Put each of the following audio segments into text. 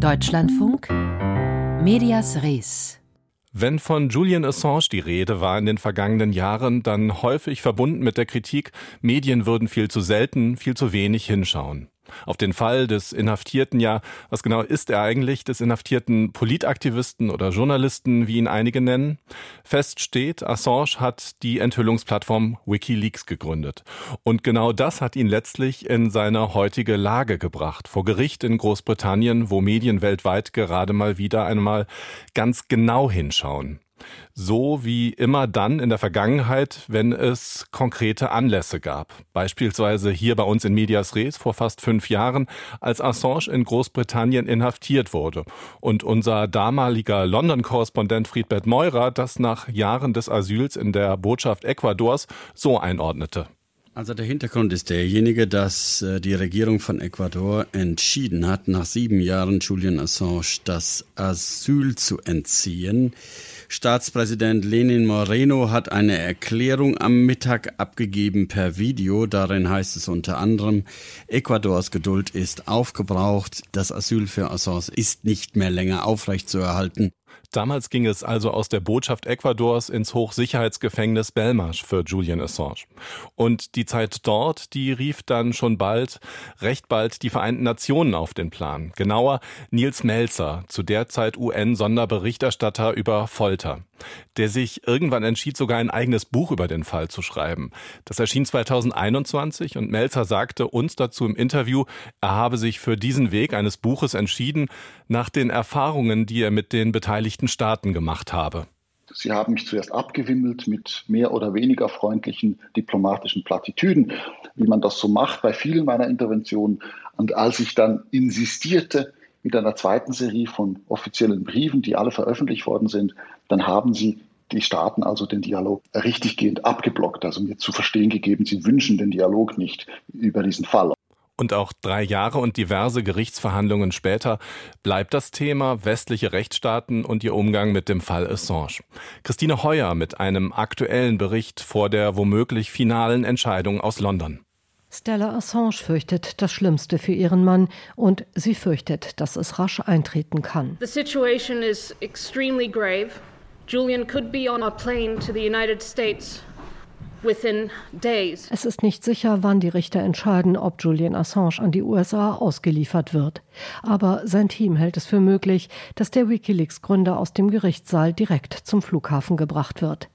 Deutschlandfunk Medias Res. Wenn von Julian Assange die Rede war in den vergangenen Jahren, dann häufig verbunden mit der Kritik, Medien würden viel zu selten, viel zu wenig hinschauen auf den Fall des Inhaftierten ja, was genau ist er eigentlich, des inhaftierten Politaktivisten oder Journalisten, wie ihn einige nennen? Fest steht, Assange hat die Enthüllungsplattform Wikileaks gegründet. Und genau das hat ihn letztlich in seine heutige Lage gebracht. Vor Gericht in Großbritannien, wo Medien weltweit gerade mal wieder einmal ganz genau hinschauen so wie immer dann in der Vergangenheit, wenn es konkrete Anlässe gab. Beispielsweise hier bei uns in Medias Res vor fast fünf Jahren, als Assange in Großbritannien inhaftiert wurde und unser damaliger London-Korrespondent Friedbert Meurer das nach Jahren des Asyls in der Botschaft Ecuadors so einordnete. Also der Hintergrund ist derjenige, dass äh, die Regierung von Ecuador entschieden hat, nach sieben Jahren Julian Assange das Asyl zu entziehen. Staatspräsident Lenin Moreno hat eine Erklärung am Mittag abgegeben per Video. Darin heißt es unter anderem, Ecuadors Geduld ist aufgebraucht. Das Asyl für Assange ist nicht mehr länger aufrechtzuerhalten. Damals ging es also aus der Botschaft Ecuadors ins Hochsicherheitsgefängnis Belmarsh für Julian Assange. Und die Zeit dort, die rief dann schon bald, recht bald die Vereinten Nationen auf den Plan. Genauer Nils Melzer, zu der Zeit UN-Sonderberichterstatter über Folter der sich irgendwann entschied, sogar ein eigenes Buch über den Fall zu schreiben. Das erschien 2021 und Melzer sagte uns dazu im Interview, er habe sich für diesen Weg eines Buches entschieden, nach den Erfahrungen, die er mit den beteiligten Staaten gemacht habe. Sie haben mich zuerst abgewimmelt mit mehr oder weniger freundlichen diplomatischen Plattitüden, wie man das so macht bei vielen meiner Interventionen. Und als ich dann insistierte, mit einer zweiten Serie von offiziellen Briefen, die alle veröffentlicht worden sind, dann haben sie die Staaten also den Dialog richtiggehend abgeblockt, also mir zu verstehen gegeben, sie wünschen den Dialog nicht über diesen Fall. Und auch drei Jahre und diverse Gerichtsverhandlungen später bleibt das Thema westliche Rechtsstaaten und ihr Umgang mit dem Fall Assange. Christine Heuer mit einem aktuellen Bericht vor der womöglich finalen Entscheidung aus London. Stella Assange fürchtet das Schlimmste für ihren Mann und sie fürchtet, dass es rasch eintreten kann. The situation is extremely grave. Julian could be on a plane to the United States. Es ist nicht sicher, wann die Richter entscheiden, ob Julian Assange an die USA ausgeliefert wird. Aber sein Team hält es für möglich, dass der Wikileaks-Gründer aus dem Gerichtssaal direkt zum Flughafen gebracht wird.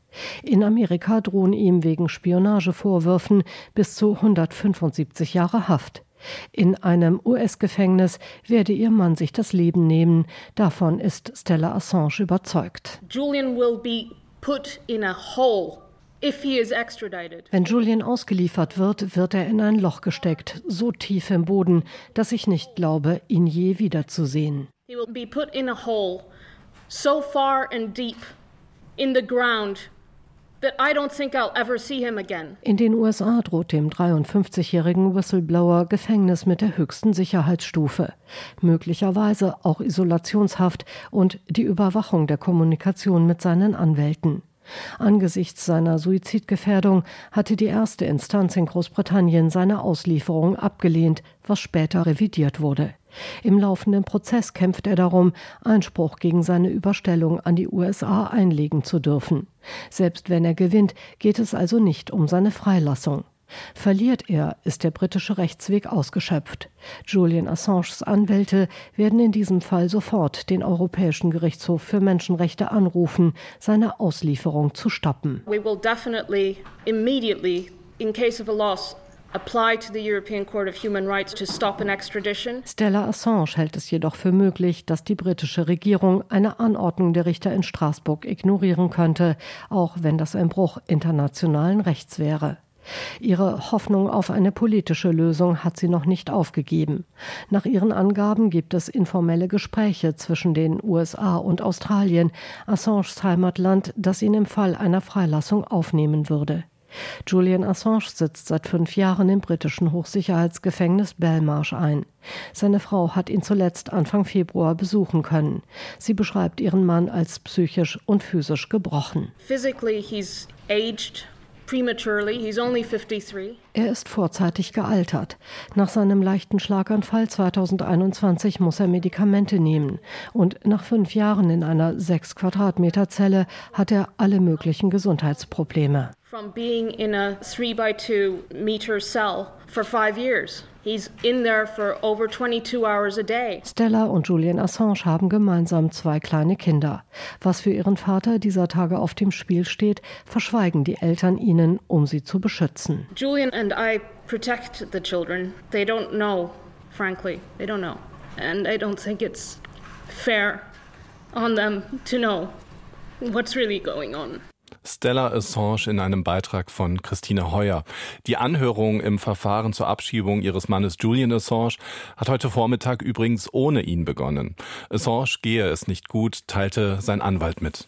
In Amerika drohen ihm wegen Spionagevorwürfen bis zu 175 Jahre Haft. In einem US-Gefängnis werde ihr Mann sich das Leben nehmen. Davon ist Stella Assange überzeugt. Julian will be put in a hole wenn Julian ausgeliefert wird, wird er in ein Loch gesteckt, so tief im Boden, dass ich nicht glaube, ihn je wiederzusehen. He will be put in a hole so far and deep in the ground in den USA droht dem 53-jährigen Whistleblower Gefängnis mit der höchsten Sicherheitsstufe, möglicherweise auch Isolationshaft und die Überwachung der Kommunikation mit seinen Anwälten. Angesichts seiner Suizidgefährdung hatte die erste Instanz in Großbritannien seine Auslieferung abgelehnt, was später revidiert wurde. Im laufenden Prozess kämpft er darum, Einspruch gegen seine Überstellung an die USA einlegen zu dürfen. Selbst wenn er gewinnt, geht es also nicht um seine Freilassung. Verliert er, ist der britische Rechtsweg ausgeschöpft. Julian Assanges Anwälte werden in diesem Fall sofort den Europäischen Gerichtshof für Menschenrechte anrufen, seine Auslieferung zu stoppen. We will definitely immediately in case of a loss Stella Assange hält es jedoch für möglich, dass die britische Regierung eine Anordnung der Richter in Straßburg ignorieren könnte, auch wenn das ein Bruch internationalen Rechts wäre. Ihre Hoffnung auf eine politische Lösung hat sie noch nicht aufgegeben. Nach ihren Angaben gibt es informelle Gespräche zwischen den USA und Australien, Assanges Heimatland, das ihn im Fall einer Freilassung aufnehmen würde. Julian Assange sitzt seit fünf Jahren im britischen Hochsicherheitsgefängnis Belmarsh ein. Seine Frau hat ihn zuletzt Anfang Februar besuchen können. Sie beschreibt ihren Mann als psychisch und physisch gebrochen. Physically he's aged Er ist vorzeitig gealtert. Nach seinem leichten Schlaganfall 2021 muss er Medikamente nehmen. Und nach fünf Jahren in einer sechs Quadratmeter Zelle hat er alle möglichen Gesundheitsprobleme. From being in a three by two meter cell for five years. He's in there for over 22 hours a day. Stella und Julian Assange haben gemeinsam zwei kleine Kinder. Was für ihren Vater dieser Tage auf dem Spiel steht, verschweigen die Eltern ihnen, um sie zu beschützen. Julian and I protect the children. They don't know, frankly. They don't know. And I don't think it's fair on them to know what's really going on. Stella Assange in einem Beitrag von Christine Heuer. Die Anhörung im Verfahren zur Abschiebung ihres Mannes Julian Assange hat heute Vormittag übrigens ohne ihn begonnen. Assange gehe es nicht gut, teilte sein Anwalt mit.